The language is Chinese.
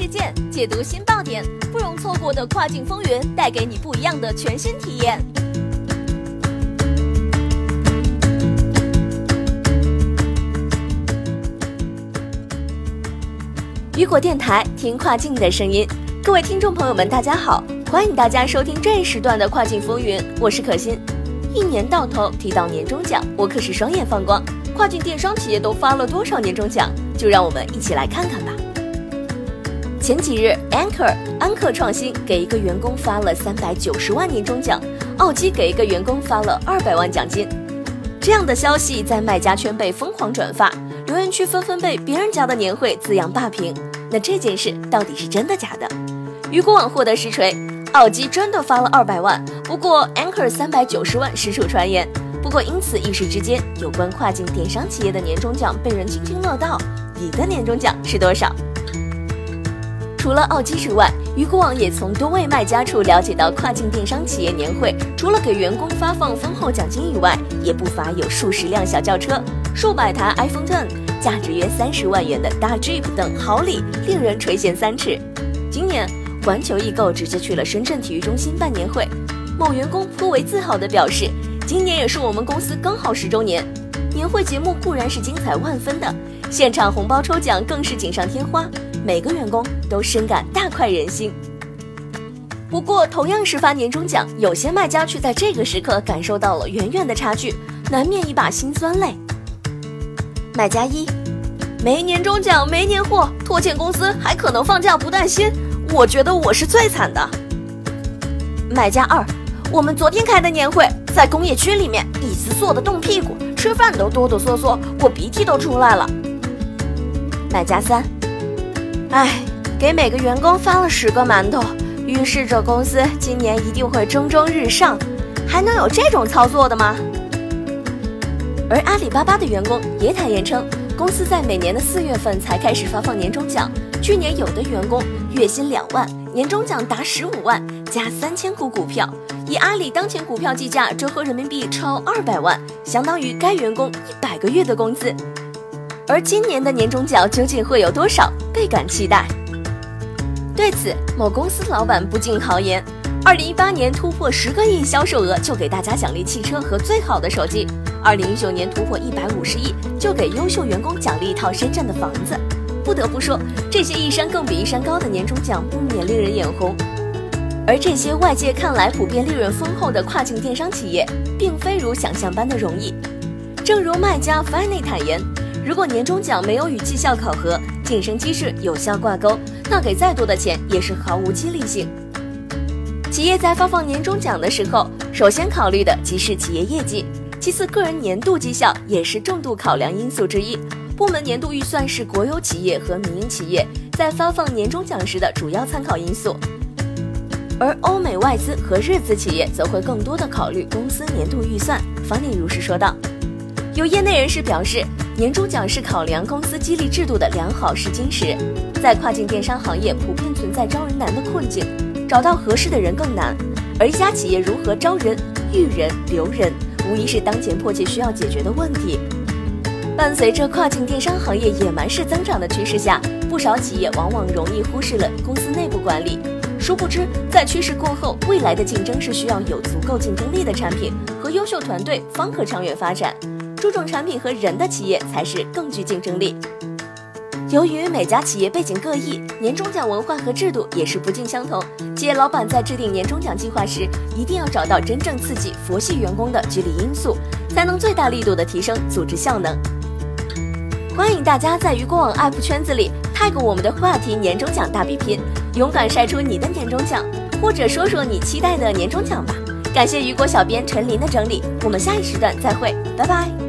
事件，解读新爆点，不容错过的跨境风云，带给你不一样的全新体验。雨果电台，听跨境的声音。各位听众朋友们，大家好，欢迎大家收听这一时段的跨境风云，我是可心。一年到头提到年终奖，我可是双眼放光。跨境电商企业都发了多少年终奖？就让我们一起来看看吧。前几日，Anchor 安克创新给一个员工发了三百九十万年终奖，奥基给一个员工发了二百万奖金。这样的消息在卖家圈被疯狂转发，留言区纷纷被别人家的年会字样霸屏。那这件事到底是真的假的？雨果网获得实锤，奥基真的发了二百万，不过 Anchor 三百九十万实属传言。不过因此一时之间，有关跨境电商企业的年终奖被人津津乐道。你的年终奖是多少？除了奥基之外，雨果网也从多位卖家处了解到，跨境电商企业年会除了给员工发放丰厚奖金以外，也不乏有数十辆小轿车、数百台 iPhone Ten、价值约三十万元的大 Jeep 等好礼，令人垂涎三尺。今年。环球易购直接去了深圳体育中心办年会，某员工颇为自豪地表示：“今年也是我们公司刚好十周年，年会节目固然是精彩万分的，现场红包抽奖更是锦上添花，每个员工都深感大快人心。”不过，同样是发年终奖，有些卖家却在这个时刻感受到了远远的差距，难免一把辛酸泪。卖家一：没年终奖，没年货，拖欠工资还可能放假不带薪。我觉得我是最惨的。买家二，我们昨天开的年会在工业区里面，椅子坐的冻屁股，吃饭都哆哆嗦嗦，我鼻涕都出来了。买家三，哎，给每个员工发了十个馒头，预示着公司今年一定会蒸蒸日上，还能有这种操作的吗？而阿里巴巴的员工也坦言称，公司在每年的四月份才开始发放年终奖。去年有的员工月薪两万，年终奖达十五万加三千股股票，以阿里当前股票计价，折合人民币超二百万，相当于该员工一百个月的工资。而今年的年终奖究竟会有多少，倍感期待。对此，某公司老板不禁豪言：二零一八年突破十个亿销售额，就给大家奖励汽车和最好的手机；二零一九年突破一百五十亿，就给优秀员工奖励一套深圳的房子。不得不说，这些一山更比一山高的年终奖不免令人眼红。而这些外界看来普遍利润丰厚的跨境电商企业，并非如想象般的容易。正如卖家 Fanny 坦言，如果年终奖没有与绩效考核、晋升机制有效挂钩，那给再多的钱也是毫无激励性。企业在发放年终奖的时候，首先考虑的即是企业业绩，其次个人年度绩效也是重度考量因素之一。部门年度预算是国有企业和民营企业在发放年终奖时的主要参考因素，而欧美外资和日资企业则会更多的考虑公司年度预算。方宁如是说道。有业内人士表示，年终奖是考量公司激励制度的良好试金石。在跨境电商行业普遍存在招人难的困境，找到合适的人更难，而一家企业如何招人、育人、留人，无疑是当前迫切需要解决的问题。伴随着跨境电商行业野蛮式增长的趋势下，不少企业往往容易忽视了公司内部管理。殊不知，在趋势过后，未来的竞争是需要有足够竞争力的产品和优秀团队方可长远发展。注重产品和人的企业才是更具竞争力。由于每家企业背景各异，年终奖文化和制度也是不尽相同。企业老板在制定年终奖计划时，一定要找到真正刺激、佛系员工的激励因素，才能最大力度的提升组织效能。欢迎大家在雨果网 App 圈子里 tag 我们的话题年终奖大比拼，勇敢晒出你的年终奖，或者说说你期待的年终奖吧。感谢雨果小编陈琳的整理，我们下一时段再会，拜拜。